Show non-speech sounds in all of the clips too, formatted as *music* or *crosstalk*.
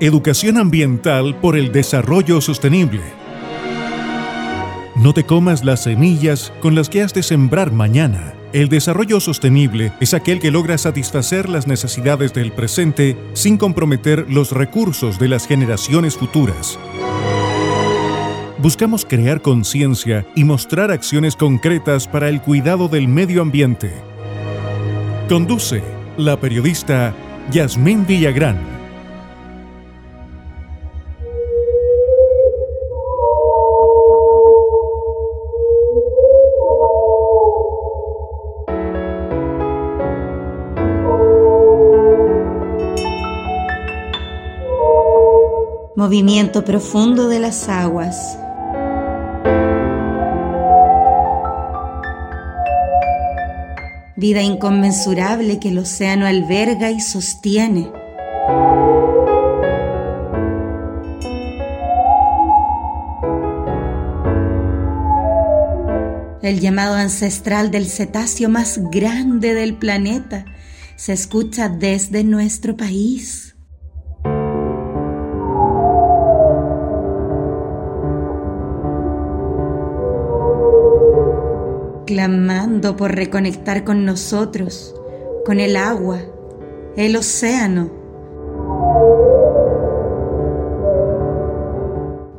Educación ambiental por el desarrollo sostenible. No te comas las semillas con las que has de sembrar mañana. El desarrollo sostenible es aquel que logra satisfacer las necesidades del presente sin comprometer los recursos de las generaciones futuras. Buscamos crear conciencia y mostrar acciones concretas para el cuidado del medio ambiente. Conduce la periodista Yasmín Villagrán. Movimiento profundo de las aguas. Vida inconmensurable que el océano alberga y sostiene. El llamado ancestral del cetáceo más grande del planeta se escucha desde nuestro país. Clamando por reconectar con nosotros, con el agua, el océano.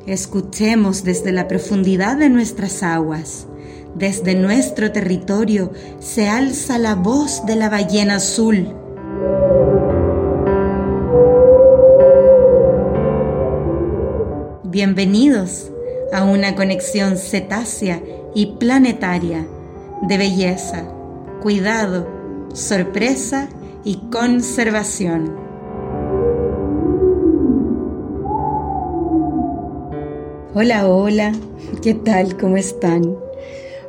Escuchemos desde la profundidad de nuestras aguas, desde nuestro territorio, se alza la voz de la ballena azul. Bienvenidos a una conexión cetácea y planetaria de belleza, cuidado, sorpresa y conservación. Hola, hola, ¿qué tal? ¿Cómo están?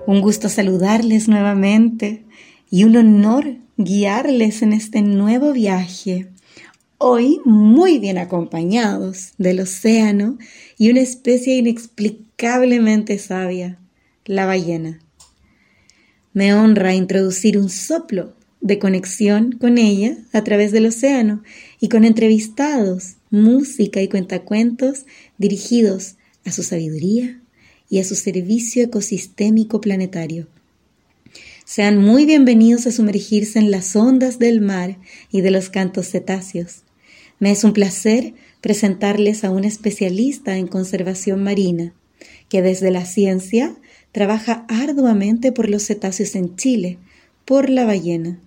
Un gusto saludarles nuevamente y un honor guiarles en este nuevo viaje. Hoy muy bien acompañados del océano y una especie inexplicablemente sabia, la ballena. Me honra introducir un soplo de conexión con ella a través del océano y con entrevistados, música y cuentacuentos dirigidos a su sabiduría y a su servicio ecosistémico planetario. Sean muy bienvenidos a sumergirse en las ondas del mar y de los cantos cetáceos. Me es un placer presentarles a un especialista en conservación marina, que desde la ciencia trabaja arduamente por los cetáceos en Chile, por la ballena.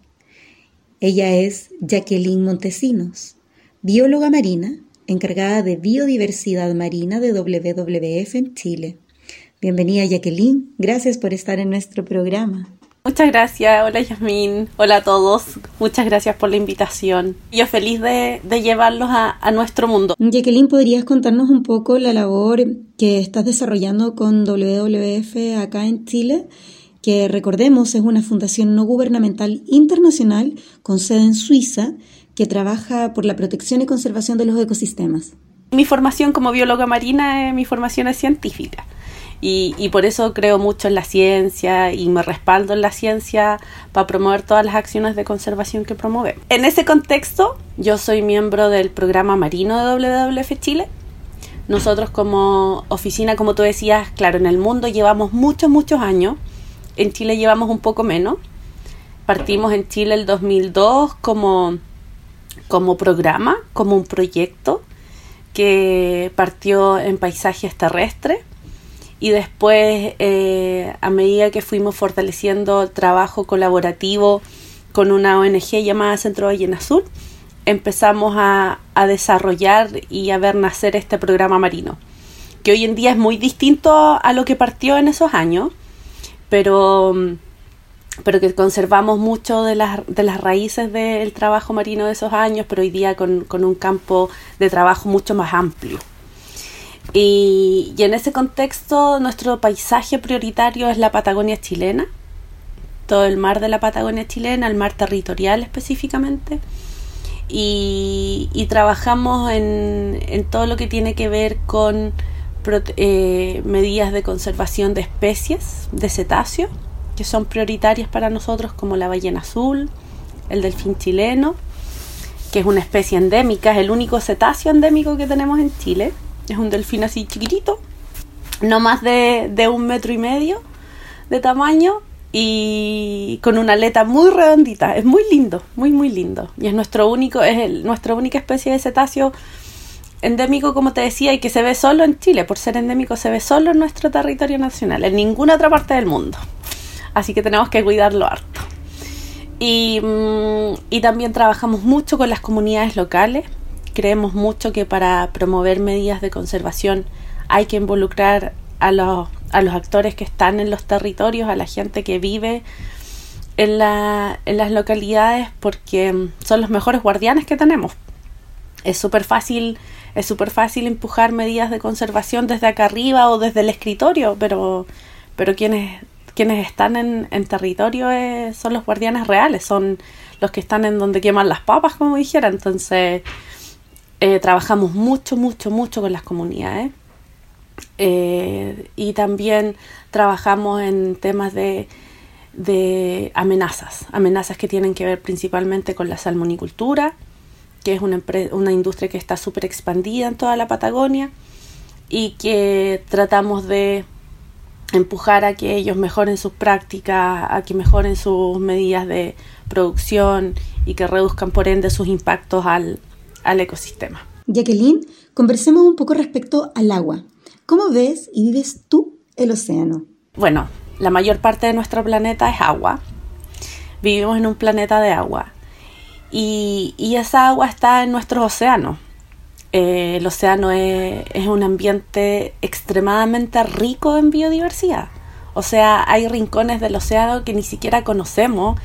Ella es Jacqueline Montesinos, bióloga marina, encargada de biodiversidad marina de WWF en Chile. Bienvenida Jacqueline, gracias por estar en nuestro programa. Muchas gracias, hola Yasmin, hola a todos, muchas gracias por la invitación. Yo feliz de, llevarlos a, a, nuestro mundo. Jacqueline, ¿podrías contarnos un poco la labor que estás desarrollando con WWF acá en Chile? que recordemos es una fundación no gubernamental internacional con sede en Suiza que trabaja por la protección y conservación de los ecosistemas. Mi formación como bióloga marina, mi formación es científica. Y, por eso creo mucho en la ciencia y me respaldo en la ciencia para promover todas las acciones de conservación que promueve. En ese contexto, yo soy miembro del programa marino de WWF Chile. Nosotros como oficina, como tú decías, claro, en el mundo llevamos muchos, muchos años. En Chile llevamos un poco menos. Partimos en Chile el 2002 como, como programa, como un proyecto que partió en paisajes terrestres y después eh, a medida que fuimos fortaleciendo el trabajo colaborativo con una ONG llamada Centro Ballena Azul, empezamos a, desarrollar y a ver nacer este programa marino, que hoy en día es muy distinto a lo que partió en esos años, pero, pero que conservamos mucho de las, de las raíces del trabajo marino de esos años, pero hoy día con, con un campo de trabajo mucho más amplio. Y, en ese contexto nuestro paisaje prioritario es la Patagonia chilena, todo el mar de la Patagonia chilena, el mar territorial específicamente. Y, trabajamos en, todo lo que tiene que ver con eh, medidas de conservación de especies de cetáceos que son prioritarias para nosotros como la ballena azul, el delfín chileno que es una especie endémica, es el único cetáceo endémico que tenemos en Chile. Es un delfín así chiquitito, no más de, de un metro y medio de tamaño y con una aleta muy redondita. Es muy lindo, muy muy lindo. Y es nuestro único, es el, nuestra única especie de cetáceo endémico, como te decía, y que se ve solo en Chile. Por ser endémico se ve solo en nuestro territorio nacional, en ninguna otra parte del mundo. Así que tenemos que cuidarlo harto. Mm, y, también trabajamos mucho con las comunidades locales. Creemos mucho que para promover medidas de conservación hay que involucrar a los, a los actores que están en los territorios, a la gente que vive en, la, en las localidades, porque son los mejores guardianes que tenemos. Es súper fácil, es súper fácil empujar medidas de conservación desde acá arriba o desde el escritorio, pero, pero quienes quienes están en, territorio eh, son los guardianes reales, son los que están en donde queman las papas, como dijera. Entonces, eh, trabajamos mucho, mucho, mucho con las comunidades. Eh, y también trabajamos en temas de, de amenazas, amenazas que tienen que ver principalmente con la salmonicultura, que es una, una industria que está súper expandida en toda la Patagonia y que tratamos de empujar a que ellos mejoren sus prácticas, a que mejoren sus medidas de producción y que reduzcan por ende sus impactos al, al ecosistema. Jacqueline, conversemos un poco respecto al agua. ¿Cómo ves y vives tú el océano? Bueno, la mayor parte de nuestro planeta es agua. Vivimos en un planeta de agua. Y, y esa agua está en nuestros océanos. Eh, el océano es, un ambiente extremadamente rico en biodiversidad. O sea, hay rincones del océano que ni siquiera conocemos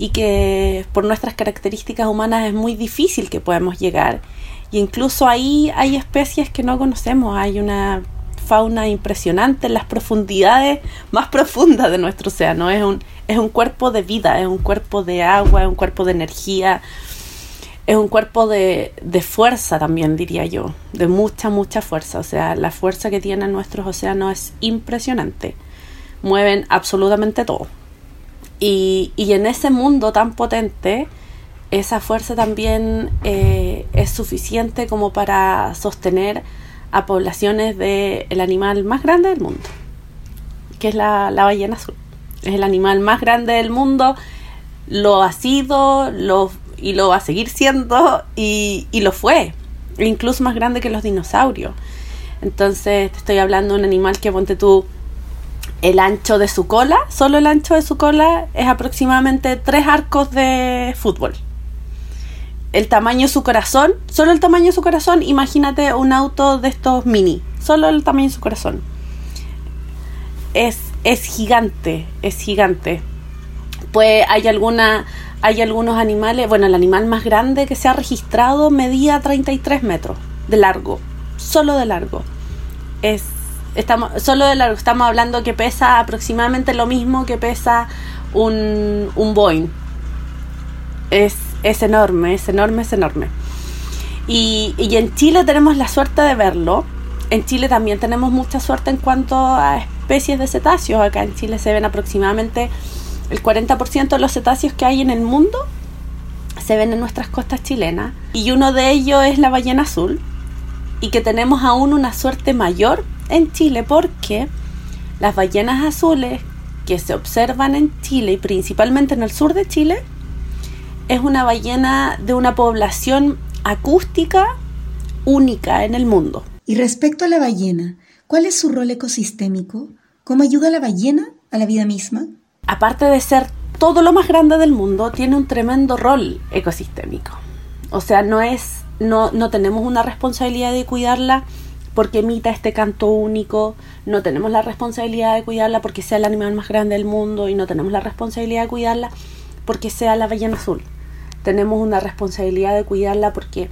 y que por nuestras características humanas es muy difícil que podamos llegar. Y incluso ahí hay especies que no conocemos. Hay una fauna impresionante en las profundidades más profundas de nuestro océano. Es un, es un cuerpo de vida, es un cuerpo de agua, es un cuerpo de energía es un cuerpo de, fuerza también, diría yo, de mucha, mucha fuerza. O sea, la fuerza que tienen nuestros océanos es impresionante. Mueven absolutamente todo. Y, en ese mundo tan potente, esa fuerza también eh, es suficiente como para sostener a poblaciones del animal más grande del mundo, que es la, la ballena azul. Es el animal más grande del mundo, lo ha sido, lo y lo va a seguir siendo y, lo fue, incluso más grande que los dinosaurios. Entonces te estoy hablando de un animal que ponte tú el ancho de su cola, solo el ancho de su cola es aproximadamente tres arcos de fútbol. El tamaño de su corazón, solo el tamaño de su corazón, imagínate un auto de estos mini, solo el tamaño de su corazón. Es, es gigante, es gigante. Pues hay alguna, hay algunos animales, bueno, el animal más grande que se ha registrado medía 33 metros de largo, solo de largo. Es, estamos, solo de largo, estamos hablando que pesa aproximadamente lo mismo que pesa un, un Boeing. Es, es enorme, es enorme, es enorme. Y, y en Chile tenemos la suerte de verlo. En Chile también tenemos mucha suerte en cuanto a especies de cetáceos. Acá en Chile se ven aproximadamente el 40% de los cetáceos que hay en el mundo se ven en nuestras costas chilenas y uno de ellos es la ballena azul y que tenemos aún una suerte mayor en Chile porque las ballenas azules que se observan en Chile y principalmente en el sur de Chile es una ballena de una población acústica única en el mundo. Y respecto a la ballena, ¿cuál es su rol ecosistémico? ¿Cómo ayuda la ballena a la vida misma? aparte de ser todo lo más grande del mundo, tiene un tremendo rol ecosistémico. O sea, no es, no, no tenemos una responsabilidad de cuidarla porque emita este canto único, no tenemos la responsabilidad de cuidarla porque sea el animal más grande del mundo y no tenemos la responsabilidad de cuidarla porque sea la ballena azul. Tenemos una responsabilidad de cuidarla porque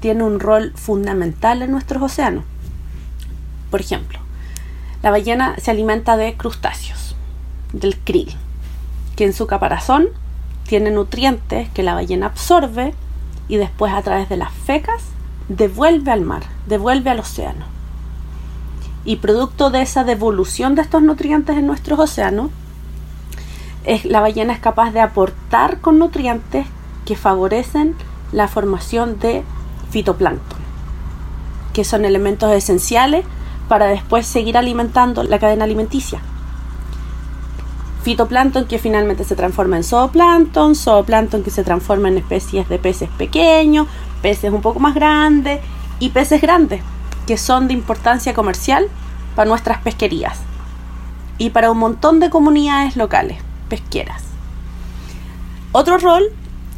tiene un rol fundamental en nuestros océanos. Por ejemplo, la ballena se alimenta de crustáceos del krill, que en su caparazón tiene nutrientes que la ballena absorbe y después a través de las fecas devuelve al mar, devuelve al océano. Y producto de esa devolución de estos nutrientes en nuestros océanos, es, la ballena es capaz de aportar con nutrientes que favorecen la formación de fitoplancton, que son elementos esenciales para después seguir alimentando la cadena alimenticia. Fitoplancton que finalmente se transforma en zooplancton, zooplancton que se transforma en especies de peces pequeños, peces un poco más grandes y peces grandes, que son de importancia comercial para nuestras pesquerías y para un montón de comunidades locales pesqueras. Otro rol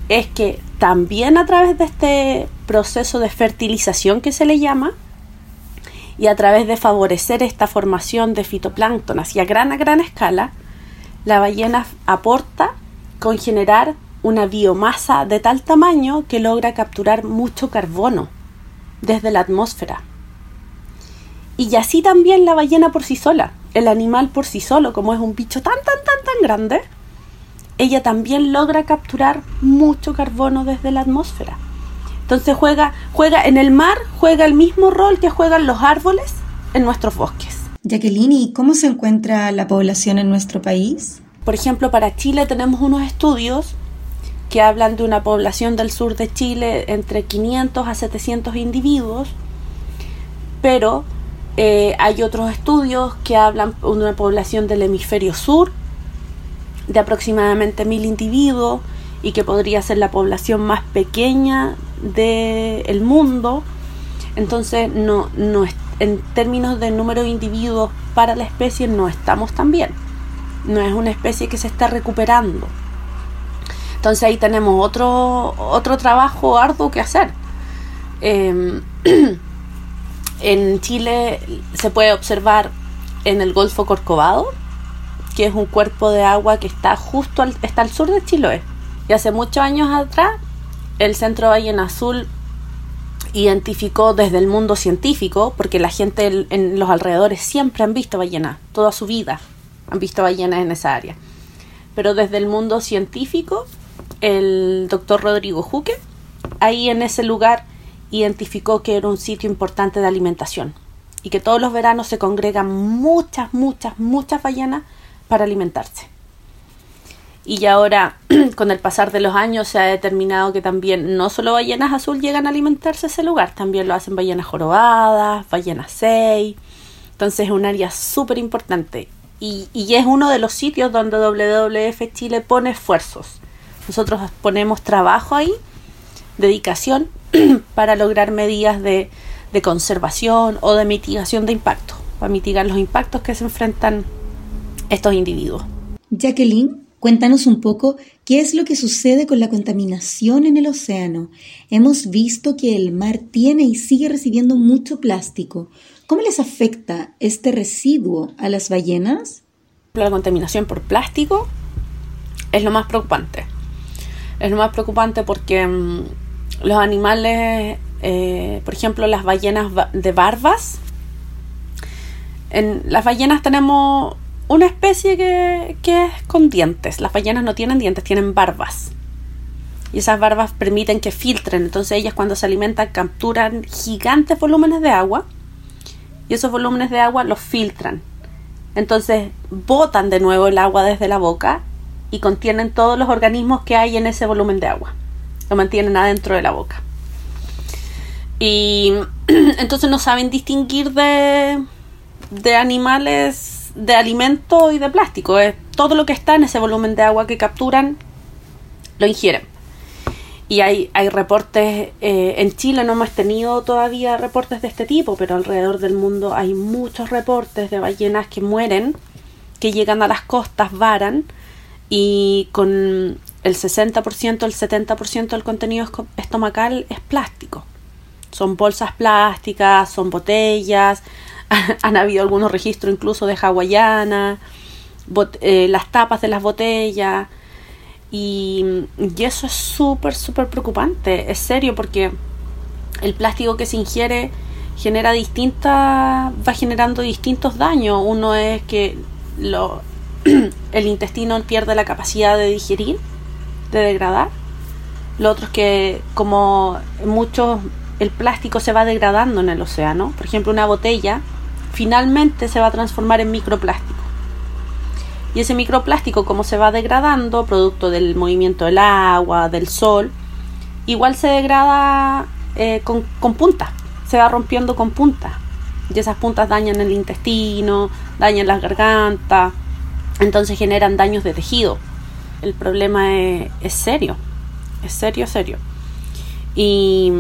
es que también a través de este proceso de fertilización que se le llama, y a través de favorecer esta formación de fitoplancton hacia gran a gran escala, la ballena aporta con generar una biomasa de tal tamaño que logra capturar mucho carbono desde la atmósfera. Y así también la ballena por sí sola, el animal por sí solo, como es un bicho tan, tan, tan, tan grande, ella también logra capturar mucho carbono desde la atmósfera. Entonces juega, juega en el mar, juega el mismo rol que juegan los árboles en nuestros bosques. Jacqueline, ¿y cómo se encuentra la población en nuestro país? Por ejemplo, para Chile tenemos unos estudios que hablan de una población del sur de Chile entre 500 a 700 individuos, pero eh, hay otros estudios que hablan de una población del hemisferio sur de aproximadamente mil individuos y que podría ser la población más pequeña del mundo. Entonces, no, no, en términos de número de individuos para la especie no estamos tan bien. No es una especie que se está recuperando. Entonces ahí tenemos otro, otro trabajo arduo que hacer. Em, *clears throat* en Chile se puede observar en el Golfo Corcovado, que es un cuerpo de agua que está justo al, está al sur de Chiloé. Y hace muchos años atrás, el Centro Ballena Azul identificó desde el mundo científico, porque la gente en los alrededores siempre han visto ballenas, toda su vida han visto ballenas en esa área. Pero desde el mundo científico, el doctor Rodrigo Juque, ahí en ese lugar identificó que era un sitio importante de alimentación y que todos los veranos se congregan muchas, muchas, muchas ballenas para alimentarse. Y ya ahora, *clears throat* con el pasar de los años, se ha determinado que también no solo ballenas azul llegan a alimentarse ese lugar, también lo hacen ballenas jorobadas, ballenas 6. Entonces es un área súper importante. Y, y, es uno de los sitios donde WWF Chile pone esfuerzos. Nosotros ponemos trabajo ahí, dedicación, *clears throat* para lograr medidas de, de conservación o de mitigación de impacto, para mitigar los impactos que se enfrentan estos individuos. Jacqueline, cuéntanos un poco qué es lo que sucede con la contaminación en el océano. Hemos visto que el mar tiene y sigue recibiendo mucho plástico. ¿Cómo les afecta este residuo a las ballenas? La contaminación por plástico es lo más preocupante. Es lo más preocupante porque mmm, los animales, eh, por ejemplo, las ballenas de barbas, en las ballenas tenemos una especie que, que, es con dientes. Las ballenas no tienen dientes, tienen barbas. Y esas barbas permiten que filtren. Entonces ellas cuando se alimentan capturan gigantes volúmenes de agua. Y esos volúmenes de agua los filtran. Entonces botan de nuevo el agua desde la boca y contienen todos los organismos que hay en ese volumen de agua. Lo mantienen adentro de la boca. Y *clears throat* entonces no saben distinguir de, de animales de alimento y de plástico. Es todo lo que está en ese volumen de agua que capturan, lo ingieren. Y hay, hay reportes, eh, en Chile no hemos tenido todavía reportes de este tipo, pero alrededor del mundo hay muchos reportes de ballenas que mueren, que llegan a las costas, varan, y con el 60%, el 70% del contenido estomacal es plástico. Son bolsas plásticas, son botellas, *laughs* han habido algunos registros incluso de hawaiana, eh, las tapas de las botellas. Y, y eso es súper, súper preocupante. Es serio porque el plástico que se ingiere genera distintas, va generando distintos daños. Uno es que lo, *clears throat* el intestino pierde la capacidad de digerir, de degradar. Lo otro es que como muchos el plástico se va degradando en el océano. Por ejemplo, una botella finalmente se va a transformar en microplástico. Y ese microplástico, como se va degradando, producto del movimiento del agua, del sol, igual se degrada eh, con, con puntas, se va rompiendo con puntas. Y esas puntas dañan el intestino, dañan las gargantas, entonces generan daños de tejido. El problema es, serio, es serio, serio. Y,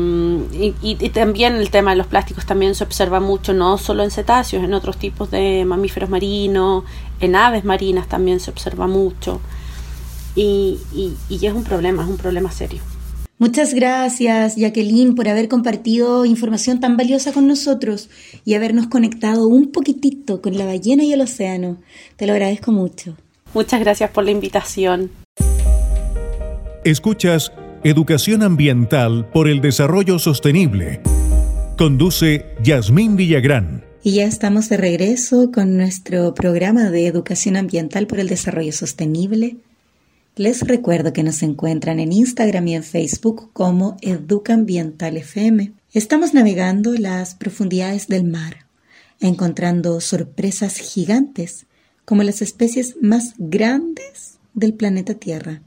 y, también el tema de los plásticos también se observa mucho, no solo en cetáceos, en otros tipos de mamíferos marinos, en aves marinas también se observa mucho. Y, y es un problema, es un problema serio. Muchas gracias, Jacqueline, por haber compartido información tan valiosa con nosotros y habernos conectado un poquitito con la ballena y el océano. Te lo agradezco mucho. Muchas gracias por la invitación. Escuchas Educación Ambiental por el Desarrollo Sostenible. Conduce Yasmín Villagrán. Y ya estamos de regreso con nuestro programa de Educación Ambiental por el Desarrollo Sostenible les recuerdo que nos encuentran en Instagram y en Facebook como Educambiental FM. Estamos navegando las profundidades del mar, encontrando sorpresas gigantes como las especies más grandes del planeta Tierra,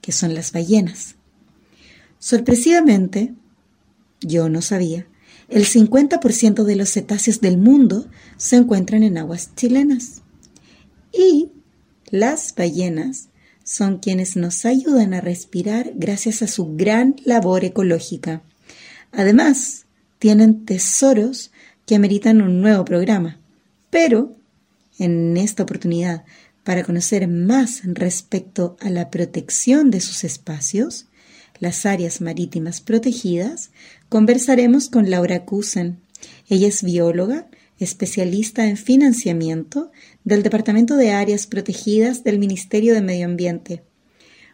que son las ballenas. Sorpresivamente, yo no sabía, el 50% de los cetáceos del mundo se encuentran en aguas chilenas. Y las ballenas son quienes nos ayudan a respirar gracias a su gran labor ecológica. Además, tienen tesoros que ameritan un nuevo programa. Pero, en esta oportunidad, para conocer más respecto a la protección de sus espacios, las áreas marítimas protegidas, conversaremos con Laura Kusen. Ella es bióloga, especialista en financiamiento del Departamento de Áreas Protegidas del Ministerio de Medio Ambiente.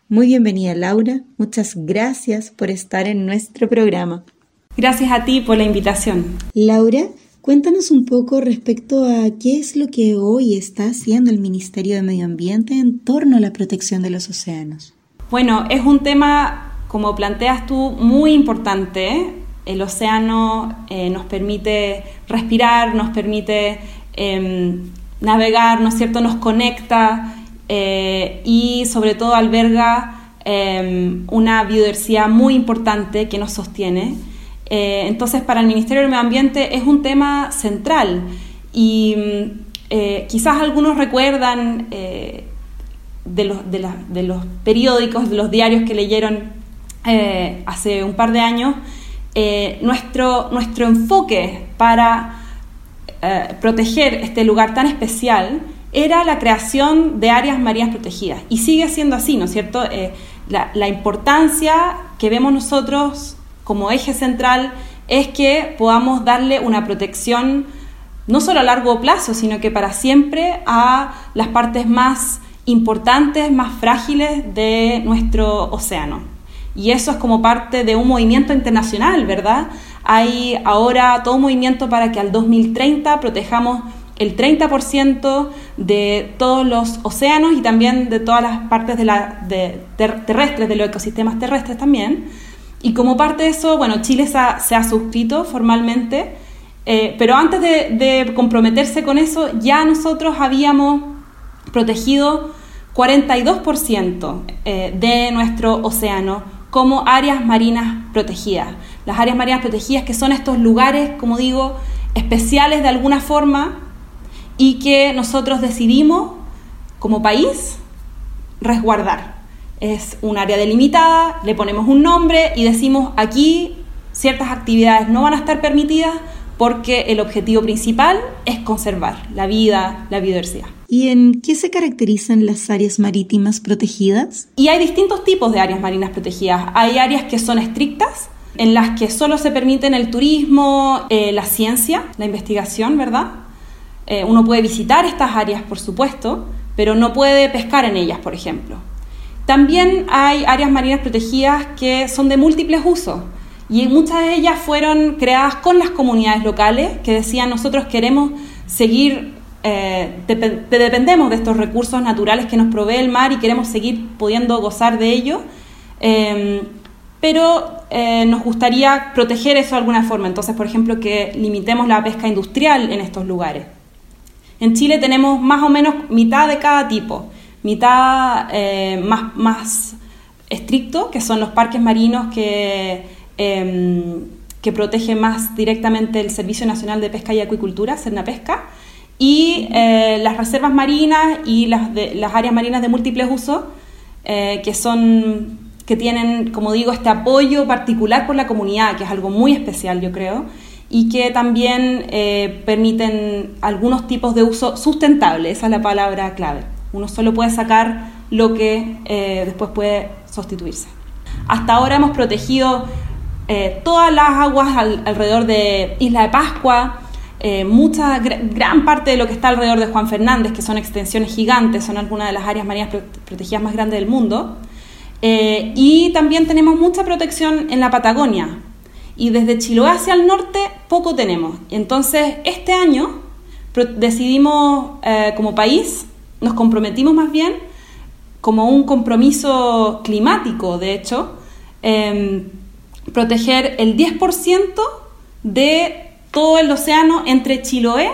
Muy bienvenida Laura, muchas gracias por estar en nuestro programa. Gracias a ti por la invitación. Laura, cuéntanos un poco respecto a qué es lo que hoy está haciendo el Ministerio de Medio Ambiente en torno a la protección de los océanos. Bueno, es un tema, como planteas tú, muy importante el océano eh, nos permite respirar, nos permite em, navegar, ¿no es cierto?, nos conecta eh, y sobre todo alberga em, una biodiversidad muy importante que nos sostiene. Eh, entonces, para el Ministerio del Medio Ambiente es un tema central y quizás algunos recuerdan de, los periódicos, de los diarios que leyeron hace un par de años, eh, nuestro, nuestro enfoque para eh, proteger este lugar tan especial era la creación de áreas marinas protegidas. Y sigue siendo así, ¿no es cierto? Eh, la, la, importancia que vemos nosotros como eje central es que podamos darle una protección no solo a largo plazo, sino que para siempre a las partes más importantes, más frágiles de nuestro océano. Y eso es como parte de un movimiento internacional, ¿verdad? Hay ahora todo un movimiento para que al 2030 protejamos el 30% de todos los océanos y también de todas las partes de la, terrestres, de los ecosistemas terrestres también. Y como parte de eso, bueno, Chile se ha, suscrito formalmente, eh, pero antes de, comprometerse con eso, ya nosotros habíamos protegido 42% eh, de nuestro océano como áreas marinas protegidas. Las áreas marinas protegidas que son estos lugares, como digo, especiales de alguna forma y que nosotros decidimos como país resguardar. Es un área delimitada, le ponemos un nombre y decimos aquí ciertas actividades no van a estar permitidas porque el objetivo principal es conservar la vida, la biodiversidad. ¿Y en qué se caracterizan las áreas marítimas protegidas? Y hay distintos tipos de áreas marinas protegidas. Hay áreas que son estrictas, en las que solo se permiten el turismo, eh, la ciencia, la investigación, ¿verdad? Eh, uno puede visitar estas áreas, por supuesto, pero no puede pescar en ellas, por ejemplo. También hay áreas marinas protegidas que son de múltiples usos y muchas de ellas fueron creadas con las comunidades locales que decían nosotros queremos seguir eh, dependemos de estos recursos naturales que nos provee el mar y queremos seguir pudiendo gozar de ello, em, pero eh, nos gustaría proteger eso de alguna forma. Entonces, por ejemplo, que limitemos la pesca industrial en estos lugares. En Chile tenemos más o menos mitad de cada tipo, mitad eh, más, más estricto, que son los parques marinos que, em, que protegen más directamente el Servicio Nacional de Pesca y Acuicultura, Pesca, y eh, las reservas marinas y las, áreas marinas de múltiples usos, eh, que que tienen, como digo, este apoyo particular por la comunidad, que es algo muy especial, yo creo, y que también eh, permiten algunos tipos de uso sustentable, esa es la palabra clave. Uno solo puede sacar lo que eh, después puede sustituirse. Hasta ahora hemos protegido eh, todas las aguas alrededor de Isla de Pascua, mucha, gran parte de lo que está alrededor de Juan Fernández, que son extensiones gigantes, son algunas de las áreas marinas protegidas más grandes del mundo. y también tenemos mucha protección en la Patagonia, y desde Chiloé hacia el norte poco tenemos. Entonces, este año decidimos eh, como país, nos comprometimos más bien como un compromiso climático, de hecho, em, proteger el 10% de todo el océano entre Chiloé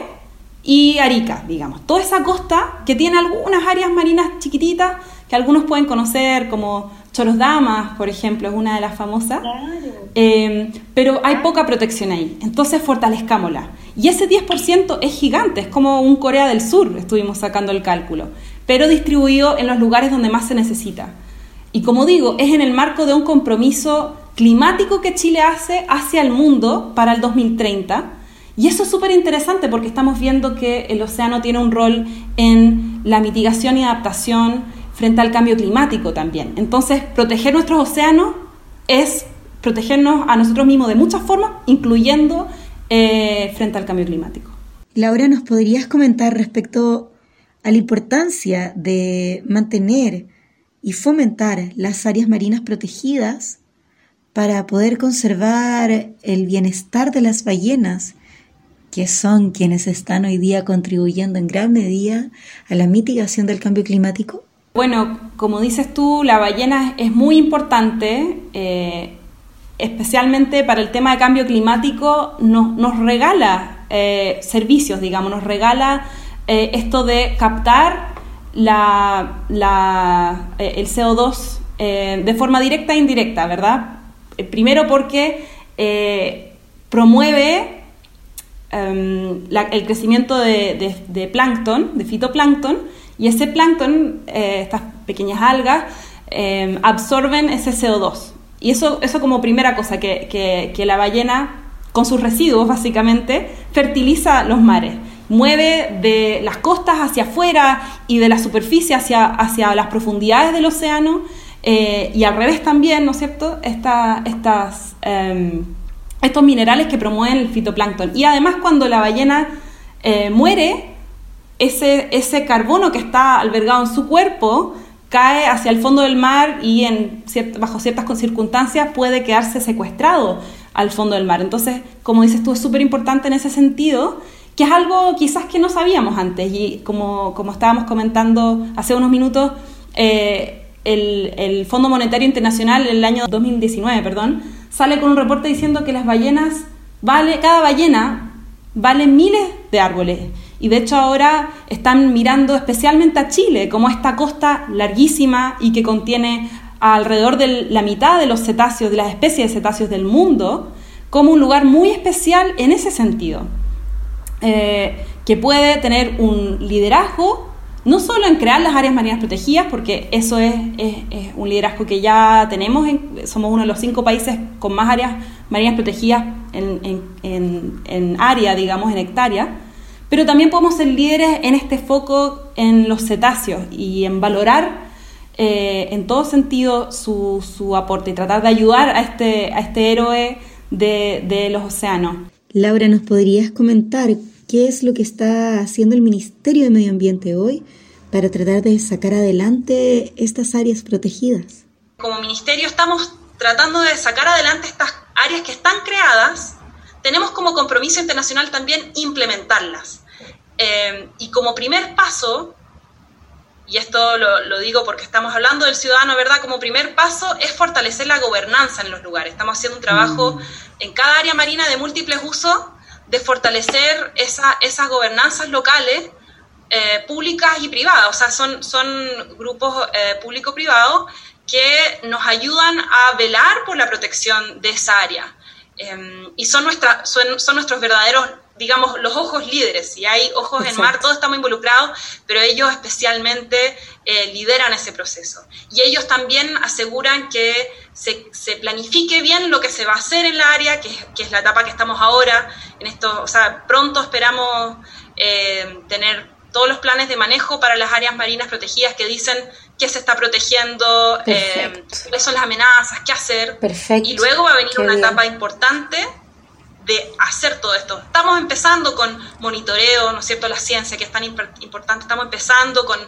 y Arica, digamos. Toda esa costa que tiene algunas áreas marinas chiquititas que algunos pueden conocer como Choros Damas, por ejemplo, es una de las famosas. Em, pero hay poca protección ahí. Entonces fortalezcámosla. Y ese 10% es gigante, es como un Corea del Sur, estuvimos sacando el cálculo, pero distribuido en los lugares donde más se necesita. Y como digo, es en el marco de un compromiso climático que Chile hace hacia el mundo para el 2030. Y eso es súper interesante porque estamos viendo que el océano tiene un rol en la mitigación y adaptación frente al cambio climático también. Entonces, proteger nuestros océanos es protegernos a nosotros mismos de muchas formas, incluyendo eh, frente al cambio climático. Laura, ¿nos podrías comentar respecto a la importancia de mantener y fomentar las áreas marinas protegidas para poder conservar el bienestar de las ballenas, que son quienes están hoy día contribuyendo en gran medida a la mitigación del cambio climático? Bueno, como dices tú, la ballena es muy importante, eh, especialmente para el tema de cambio climático, nos, regala eh, servicios, digamos, nos regala eh, esto de captar la, el CO2 de forma directa e indirecta, ¿verdad? Primero porque promueve em, el crecimiento de, de plancton, de fitoplancton, y ese plancton, eh, estas pequeñas algas, eh, absorben ese CO2. Y eso, eso como primera cosa, que, la ballena, con sus residuos básicamente, fertiliza los mares mueve de las costas hacia afuera y de la superficie hacia, hacia las profundidades del océano eh, y al revés también, ¿no es cierto?, estas, em, estos minerales que promueven el fitoplancton. Y además cuando la ballena muere, ese, ese carbono que está albergado en su cuerpo cae hacia el fondo del mar y en bajo ciertas circunstancias puede quedarse secuestrado al fondo del mar. Entonces, como dices tú, es súper importante en ese sentido, que es algo quizás que no sabíamos antes y como, como estábamos comentando hace unos minutos, eh, el, el, Fondo Monetario Internacional en el año 2019, perdón, sale con un reporte diciendo que las ballenas, vale, cada ballena vale miles de árboles. Y de hecho ahora están mirando especialmente a Chile como esta costa larguísima y que contiene alrededor de la mitad de los cetáceos, de las especies de cetáceos del mundo, como un lugar muy especial en ese sentido, eh, que puede tener un liderazgo no solo en crear las áreas marinas protegidas, porque eso es, un liderazgo que ya tenemos, somos uno de los cinco países con más áreas marinas protegidas en, en, en área, digamos, en hectárea, pero también podemos ser líderes en este foco en los cetáceos y en valorar eh, en todo sentido su, su, aporte y tratar de ayudar a este, a este héroe de, de los océanos. Laura, ¿nos podrías comentar qué es lo que está haciendo el Ministerio de Medio Ambiente hoy para tratar de sacar adelante estas áreas protegidas? Como ministerio estamos tratando de sacar adelante estas áreas que están creadas tenemos como compromiso internacional también implementarlas. Eh, y como primer paso, y esto lo, digo porque estamos hablando del ciudadano, ¿verdad? Como primer paso es fortalecer la gobernanza en los lugares. Estamos haciendo un trabajo mm. en cada área marina de múltiples usos de fortalecer esa, esas gobernanzas locales, eh, públicas y privadas. O sea, son, son grupos eh, público-privados que nos ayudan a velar por la protección de esa área. Em, y son, nuestra, son, son, nuestros verdaderos, digamos, los ojos líderes. Si hay ojos en mar, todos estamos involucrados, pero ellos especialmente eh, lideran ese proceso. Y ellos también aseguran que se, se, planifique bien lo que se va a hacer en la área, que, que, es la etapa que estamos ahora. En esto, o sea, pronto esperamos eh, tener todos los planes de manejo para las áreas marinas protegidas que dicen qué se está protegiendo, eh, cuáles son las amenazas, qué hacer. Perfecto. Y luego va a venir una etapa importante de hacer todo esto. Estamos empezando con monitoreo, ¿no es cierto?, la ciencia, que es tan importante. Estamos empezando con,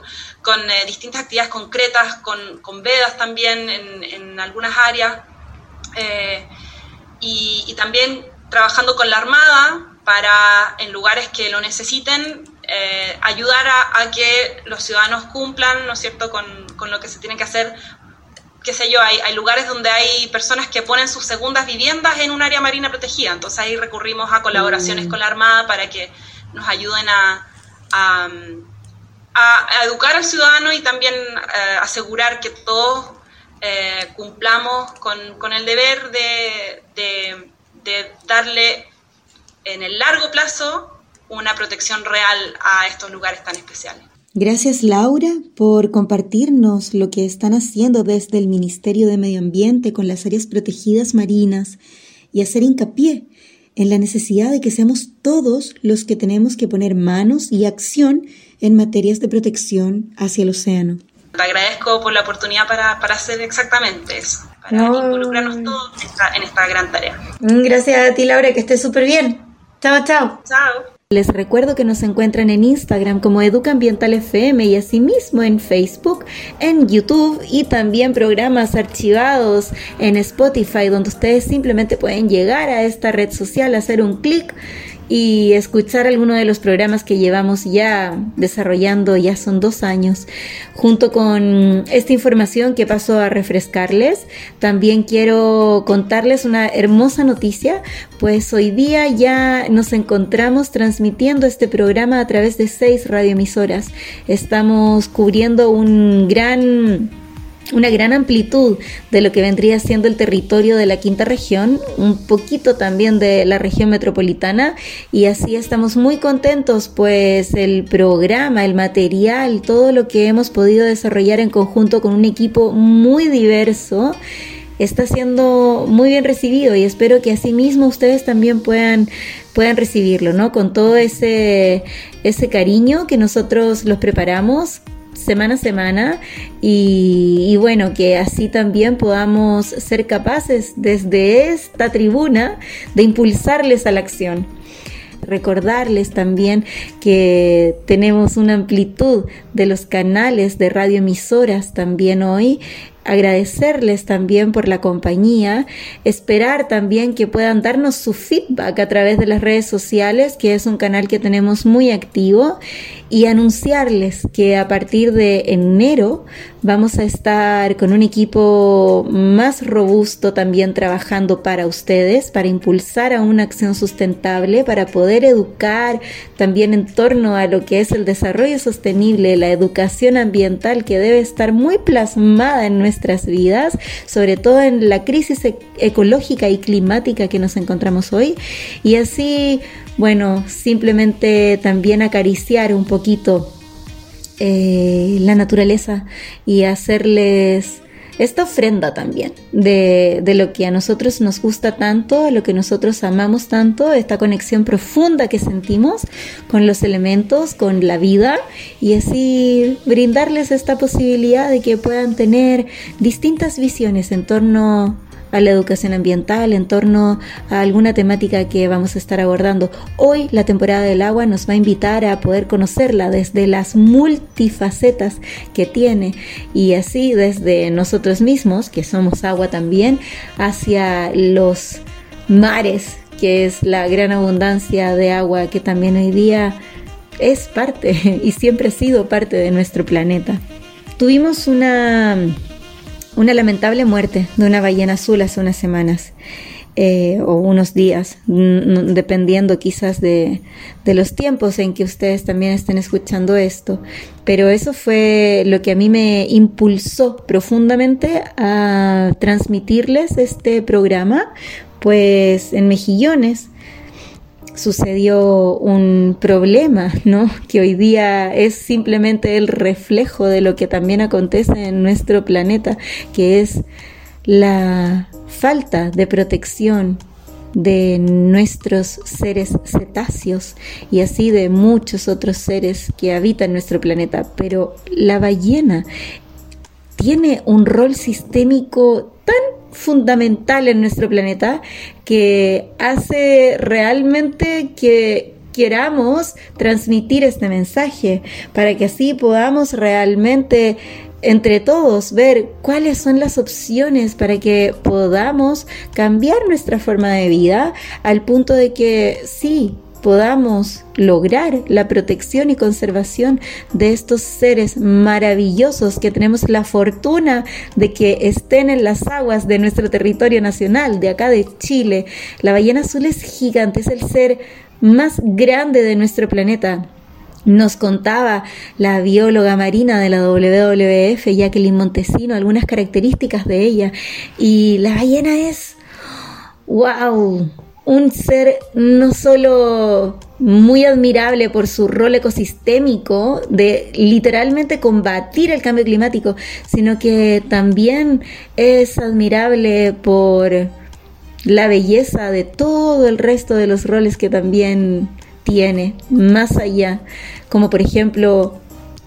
con eh, distintas actividades concretas, con, con vedas también en, en algunas áreas. Eh, y, también trabajando con la Armada para, en lugares que lo necesiten, eh, ayudar a, a, que los ciudadanos cumplan, ¿no es cierto?, con, con, lo que se tiene que hacer. Qué sé yo, hay, hay, lugares donde hay personas que ponen sus segundas viviendas en un área marina protegida, entonces ahí recurrimos a colaboraciones mm. con la Armada para que nos ayuden a, a, a educar al ciudadano y también eh, asegurar que todos eh, cumplamos con, con, el deber de, de, de darle en el largo plazo una protección real a estos lugares tan especiales. Gracias Laura por compartirnos lo que están haciendo desde el Ministerio de Medio Ambiente con las áreas protegidas marinas y hacer hincapié en la necesidad de que seamos todos los que tenemos que poner manos y acción en materias de protección hacia el océano. Te agradezco por la oportunidad para, para hacer exactamente eso, para no. involucrarnos todos en esta, en esta gran tarea. Gracias a ti Laura, que estés súper bien. Chao, chao. Chao. Les recuerdo que nos encuentran en Instagram como Educa Ambiental FM y asimismo en Facebook, en YouTube y también programas archivados en Spotify donde ustedes simplemente pueden llegar a esta red social, hacer un clic y escuchar alguno de los programas que llevamos ya desarrollando, ya son dos años. Junto con esta información que paso a refrescarles, también quiero contarles una hermosa noticia, pues hoy día ya nos encontramos transmitiendo este programa a través de seis radioemisoras. Estamos cubriendo un gran una gran amplitud de lo que vendría siendo el territorio de la quinta región, un poquito también de la región metropolitana y así estamos muy contentos pues el programa, el material, todo lo que hemos podido desarrollar en conjunto con un equipo muy diverso está siendo muy bien recibido y espero que asimismo ustedes también puedan puedan recibirlo, ¿no? Con todo ese ese cariño que nosotros los preparamos semana a semana y, y, bueno, que así también podamos ser capaces desde esta tribuna de impulsarles a la acción. Recordarles también que tenemos una amplitud de los canales de radioemisoras también hoy. Agradecerles también por la compañía, esperar también que puedan darnos su feedback a través de las redes sociales, que es un canal que tenemos muy activo, y anunciarles que a partir de enero vamos a estar con un equipo más robusto también trabajando para ustedes, para impulsar a una acción sustentable, para poder educar también en torno a lo que es el desarrollo sostenible, la educación ambiental que debe estar muy plasmada en nuestras vidas, sobre todo en la crisis e ecológica y climática que nos encontramos hoy. Y así bueno, simplemente también acariciar un poquito eh, la naturaleza y hacerles esta ofrenda también de, de, lo que a nosotros nos gusta tanto, lo que nosotros amamos tanto, esta conexión profunda que sentimos con los elementos, con la vida y así brindarles esta posibilidad de que puedan tener distintas visiones en torno a la educación ambiental, en torno a alguna temática que vamos a estar abordando. Hoy la temporada del agua nos va a invitar a poder conocerla desde las multifacetas que tiene y así desde nosotros mismos, que somos agua también, hacia los mares, que es la gran abundancia de agua que también hoy día es parte *laughs* y siempre ha sido parte de nuestro planeta. Tuvimos una una lamentable muerte de una ballena azul hace unas semanas. eh, o unos días, dependiendo quizás de, de, los tiempos en que ustedes también estén escuchando esto. Pero eso fue lo que a mí me impulsó profundamente a transmitirles este programa, pues en Mejillones sucedió un problema, ¿no? Que hoy día es simplemente el reflejo de lo que también acontece en nuestro planeta, que es la falta de protección de nuestros seres cetáceos y así de muchos otros seres que habitan nuestro planeta. Pero la ballena tiene un rol sistémico tan fundamental en nuestro planeta que hace realmente que queramos transmitir este mensaje para que así podamos realmente entre todos ver cuáles son las opciones para que podamos cambiar nuestra forma de vida al punto de que sí podamos lograr la protección y conservación de estos seres maravillosos que tenemos la fortuna de que estén en las aguas de nuestro territorio nacional, de acá de Chile. La ballena azul es gigante, es el ser más grande de nuestro planeta. Nos contaba la bióloga marina de la WWF, Jacqueline Montesino, algunas características de ella. Y la ballena es, wow, un ser no solo muy admirable por su rol ecosistémico de literalmente combatir el cambio climático, sino que también es admirable por la belleza de todo el resto de los roles que también tiene más allá, como por ejemplo,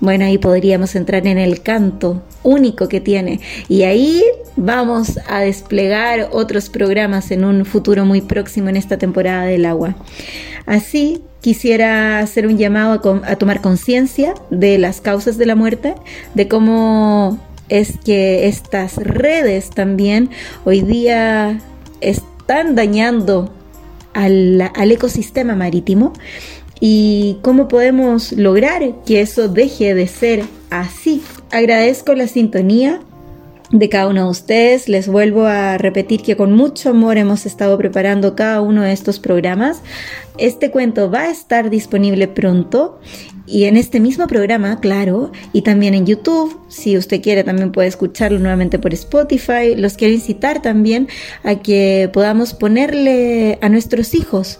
bueno, ahí podríamos entrar en el canto único que tiene y ahí vamos a desplegar otros programas en un futuro muy próximo en esta temporada del agua. Así quisiera hacer un llamado a, tomar conciencia de las causas de la muerte, de cómo es que estas redes también hoy día están dañando al, ecosistema marítimo y cómo podemos lograr que eso deje de ser así. Agradezco la sintonía de cada uno de ustedes. Les vuelvo a repetir que con mucho amor hemos estado preparando cada uno de estos programas. Este cuento va a estar disponible pronto y en este mismo programa, claro, y también en YouTube, si usted quiere también puede escucharlo nuevamente por Spotify. Los quiero incitar también a que podamos ponerle a nuestros hijos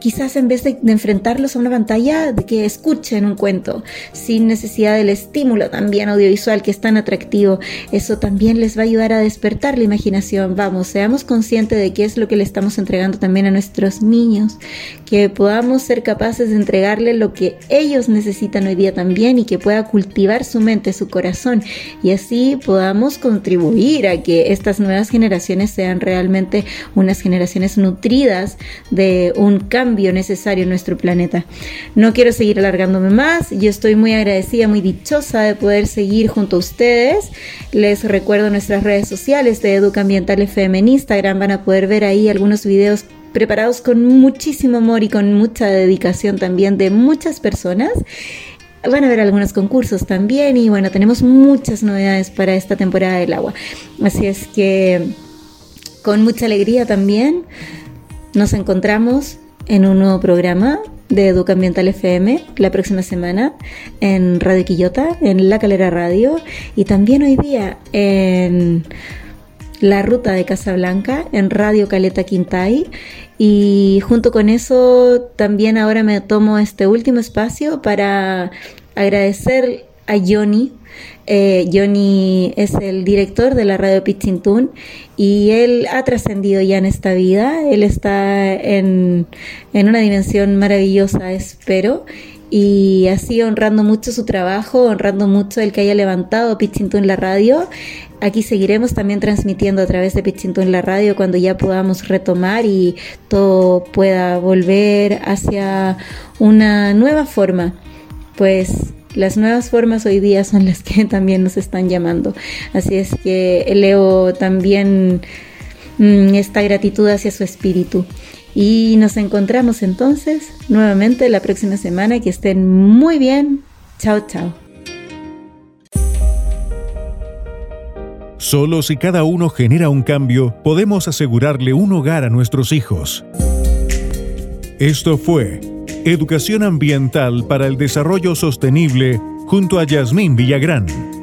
quizás en vez de, enfrentarlos a una pantalla, de que escuchen un cuento, sin necesidad del estímulo también audiovisual que es tan atractivo. Eso también les va a ayudar a despertar la imaginación. Vamos, seamos conscientes de qué es lo que le estamos entregando también a nuestros niños, que podamos ser capaces de entregarle lo que ellos necesitan hoy día también y que pueda cultivar su mente, su corazón y así podamos contribuir a que estas nuevas generaciones sean realmente unas generaciones nutridas de un cambio cambio necesario en nuestro planeta. No quiero seguir alargándome más, yo estoy muy agradecida, muy dichosa de poder seguir junto a ustedes. Les recuerdo nuestras redes sociales de Educa Ambiental FM en Instagram, van a poder ver ahí algunos videos preparados con muchísimo amor y con mucha dedicación también de muchas personas. Van a ver algunos concursos también y bueno, tenemos muchas novedades para esta temporada del agua. Así es que con mucha alegría también nos encontramos en un nuevo programa de Educa Ambiental FM la próxima semana en Radio Quillota, en La Calera Radio y también hoy día en La Ruta de Casablanca, en Radio Caleta Quintay. Y junto con eso también ahora me tomo este último espacio para agradecer a Johnny eh, Johnny es el director de la radio Pichintún y él ha trascendido ya en esta vida. Él está en, una dimensión maravillosa, espero. Y así honrando mucho su trabajo, honrando mucho el que haya levantado Pichintún la radio. Aquí seguiremos también transmitiendo a través de Pichintún la radio cuando ya podamos retomar y todo pueda volver hacia una nueva forma. Pues las nuevas formas hoy día son las que *laughs* también nos están llamando. Así es que leo también mm, esta gratitud hacia su espíritu. Y nos encontramos entonces nuevamente la próxima semana. Que estén muy bien. Chao, chao. Solo si cada uno genera un cambio, podemos asegurarle un hogar a nuestros hijos. Esto fue Educación Ambiental para el Desarrollo Sostenible junto a Yasmín Villagrán.